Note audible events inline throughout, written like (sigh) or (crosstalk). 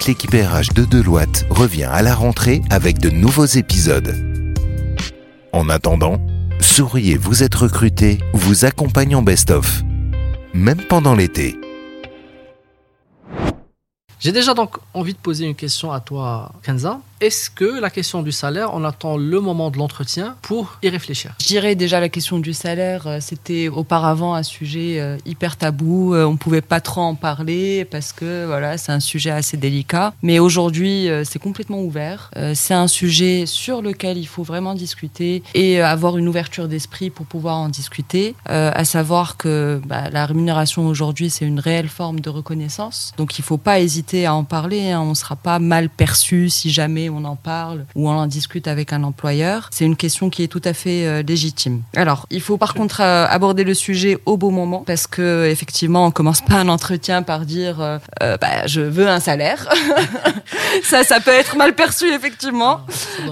toute l'équipe RH de Deloitte revient à la rentrée avec de nouveaux épisodes. En attendant, souriez, vous êtes recruté, vous accompagne en best-of. Même pendant l'été. J'ai déjà donc envie de poser une question à toi, Kenza. Est-ce que la question du salaire, on attend le moment de l'entretien pour y réfléchir? Je dirais déjà la question du salaire, euh, c'était auparavant un sujet euh, hyper tabou. Euh, on pouvait pas trop en parler parce que voilà, c'est un sujet assez délicat. Mais aujourd'hui, c'est complètement ouvert. C'est un sujet sur lequel il faut vraiment discuter et avoir une ouverture d'esprit pour pouvoir en discuter. à savoir que bah, la rémunération aujourd'hui, c'est une réelle forme de reconnaissance. Donc il faut pas hésiter à en parler. Hein. On sera pas mal perçu si jamais on en parle ou on en discute avec un employeur, c'est une question qui est tout à fait euh, légitime. Alors, il faut par contre euh, aborder le sujet au bon moment parce que effectivement, on commence pas un entretien par dire euh, bah, je veux un salaire. (laughs) ça, ça peut être mal perçu effectivement.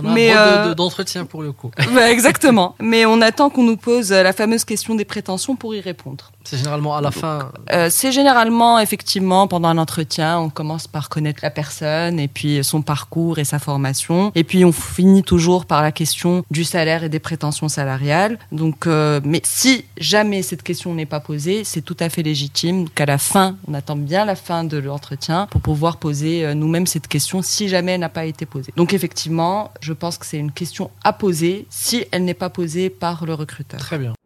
mais d'entretien pour le coup. (laughs) exactement. Mais on attend qu'on nous pose la fameuse question des prétentions pour y répondre. C'est généralement à la fin. c'est généralement effectivement pendant un entretien, on commence par connaître la personne et puis son parcours et sa formation. Et puis on finit toujours par la question du salaire et des prétentions salariales. Donc, euh, mais si jamais cette question n'est pas posée, c'est tout à fait légitime qu'à la fin, on attend bien la fin de l'entretien pour pouvoir poser euh, nous-mêmes cette question si jamais elle n'a pas été posée. Donc effectivement, je pense que c'est une question à poser si elle n'est pas posée par le recruteur. Très bien.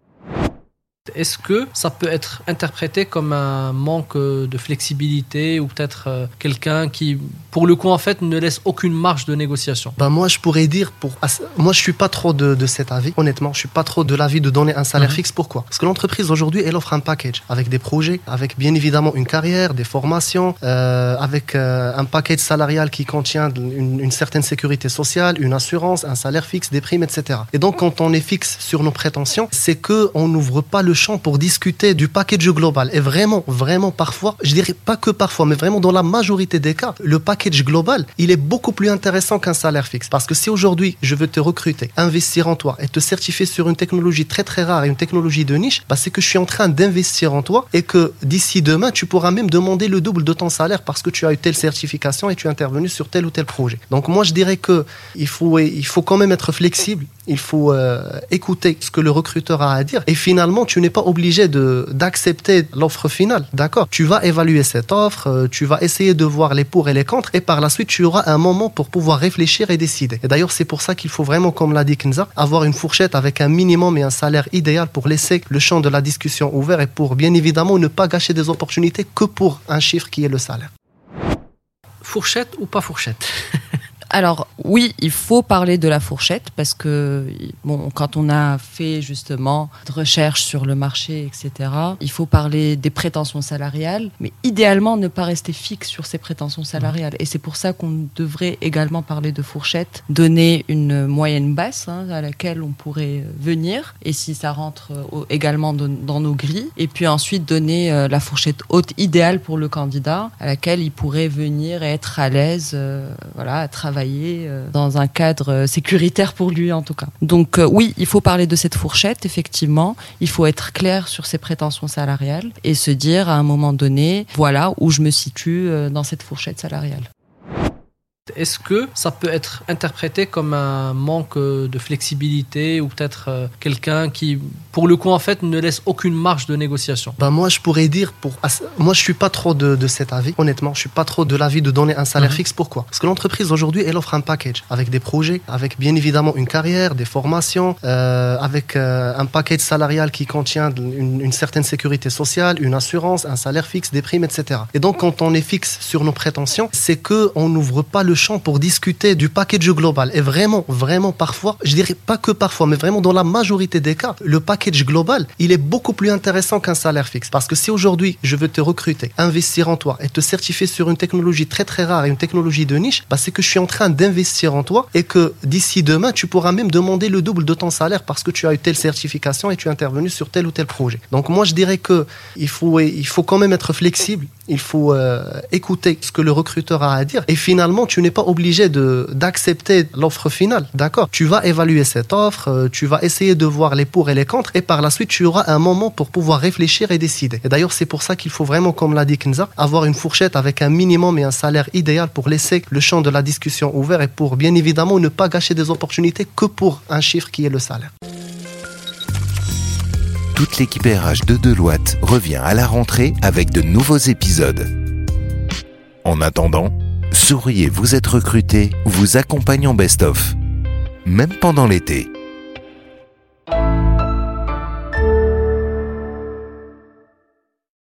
Est-ce que ça peut être interprété comme un manque de flexibilité ou peut-être euh, quelqu'un qui, pour le coup, en fait, ne laisse aucune marge de négociation? Bah Moi, je pourrais dire, pour... moi, je suis pas trop de, cet avis, honnêtement. Je suis pas trop de l'avis de donner un salaire mhm. fixe. Pourquoi? Parce que l'entreprise, aujourd'hui, elle offre un package avec des projets, avec bien évidemment une carrière, des formations, euh, avec euh, un package salarial qui contient une, une, certaine sécurité sociale, une assurance, un salaire fixe, des primes, etc. Et donc, quand on est fixe sur nos prétentions, c'est qu'on n'ouvre pas le champ pour discuter du package global. Et vraiment, vraiment parfois, je dirais pas que parfois, mais vraiment dans la majorité des cas, le package global, il est beaucoup plus intéressant qu'un salaire fixe. Parce que si aujourd'hui, je veux te recruter, investir en toi et te certifier sur une technologie très très rare et une technologie de niche, bah, c'est que je suis en train d'investir en toi et que d'ici demain, tu pourras même demander le double de ton salaire parce que tu as eu telle certification et tu es intervenu sur tel ou tel projet. Donc moi, je dirais que il faut, il faut quand même être flexible il faut euh, écouter ce que le recruteur a à dire. Et finalement, tu n'es pas obligé d'accepter l'offre finale. D'accord Tu vas évaluer cette offre, euh, tu vas essayer de voir les pour et les contre, et par la suite, tu auras un moment pour pouvoir réfléchir et décider. Et d'ailleurs, c'est pour ça qu'il faut vraiment, comme l'a dit Kenza, avoir une fourchette avec un minimum et un salaire idéal pour laisser le champ de la discussion ouvert et pour bien évidemment ne pas gâcher des opportunités que pour un chiffre qui est le salaire. Fourchette ou pas fourchette? (laughs) Alors oui, il faut parler de la fourchette parce que bon, quand on a fait justement de recherche sur le marché, etc., il faut parler des prétentions salariales, mais idéalement ne pas rester fixe sur ces prétentions salariales. Et c'est pour ça qu'on devrait également parler de fourchette, donner une moyenne basse hein, à laquelle on pourrait venir, et si ça rentre euh, également dans nos grilles, et puis ensuite donner euh, la fourchette haute idéale pour le candidat, à laquelle il pourrait venir et être à l'aise, euh, voilà, à travailler euh, dans un cadre euh, sécuritaire pour lui en tout cas. Donc euh, oui, il faut parler de cette fourchette, effectivement. Il faut être clair sur ses prétentions salariales et se dire à un moment donné, voilà où je me situe dans cette fourchette salariale. Est-ce que ça peut être interprété comme un manque de flexibilité ou peut-être euh, quelqu'un qui, pour le coup, en fait, ne laisse aucune marge de négociation? Bah Moi, je pourrais dire, pour... moi, je suis pas trop de, cet avis, honnêtement. Je suis pas trop de l'avis de donner un salaire mhm. fixe. Pourquoi? Parce que l'entreprise, aujourd'hui, elle offre un package avec des projets, avec bien évidemment une carrière, des formations, euh, avec euh, un package salarial qui contient une, une, certaine sécurité sociale, une assurance, un salaire fixe, des primes, etc. Et donc, quand on est fixe sur nos prétentions, c'est qu'on n'ouvre pas le champ pour discuter du package global. Et vraiment, vraiment parfois, je dirais pas que parfois, mais vraiment dans la majorité des cas, le package global, il est beaucoup plus intéressant qu'un salaire fixe. Parce que si aujourd'hui, je veux te recruter, investir en toi et te certifier sur une technologie très très rare et une technologie de niche, bah, c'est que je suis en train d'investir en toi et que d'ici demain, tu pourras même demander le double de ton salaire parce que tu as eu telle certification et tu es intervenu sur tel ou tel projet. Donc moi, je dirais que il faut, il faut quand même être flexible il faut euh, écouter ce que le recruteur a à dire. Et finalement, tu n'es pas obligé d'accepter l'offre finale, d'accord? Tu vas évaluer cette offre, euh, tu vas essayer de voir les pour et les contre, et par la suite, tu auras un moment pour pouvoir réfléchir et décider. Et d'ailleurs, c'est pour ça qu'il faut vraiment, comme l'a dit Kenza, avoir une fourchette avec un minimum et un salaire idéal pour laisser le champ de la discussion ouvert et pour bien évidemment ne pas gâcher des opportunités que pour un chiffre qui est le salaire. Toute l'équipe RH de Deloitte revient à la rentrée avec de nouveaux épisodes. En attendant, souriez, vous êtes recruté, vous accompagnons Best of. Même pendant l'été.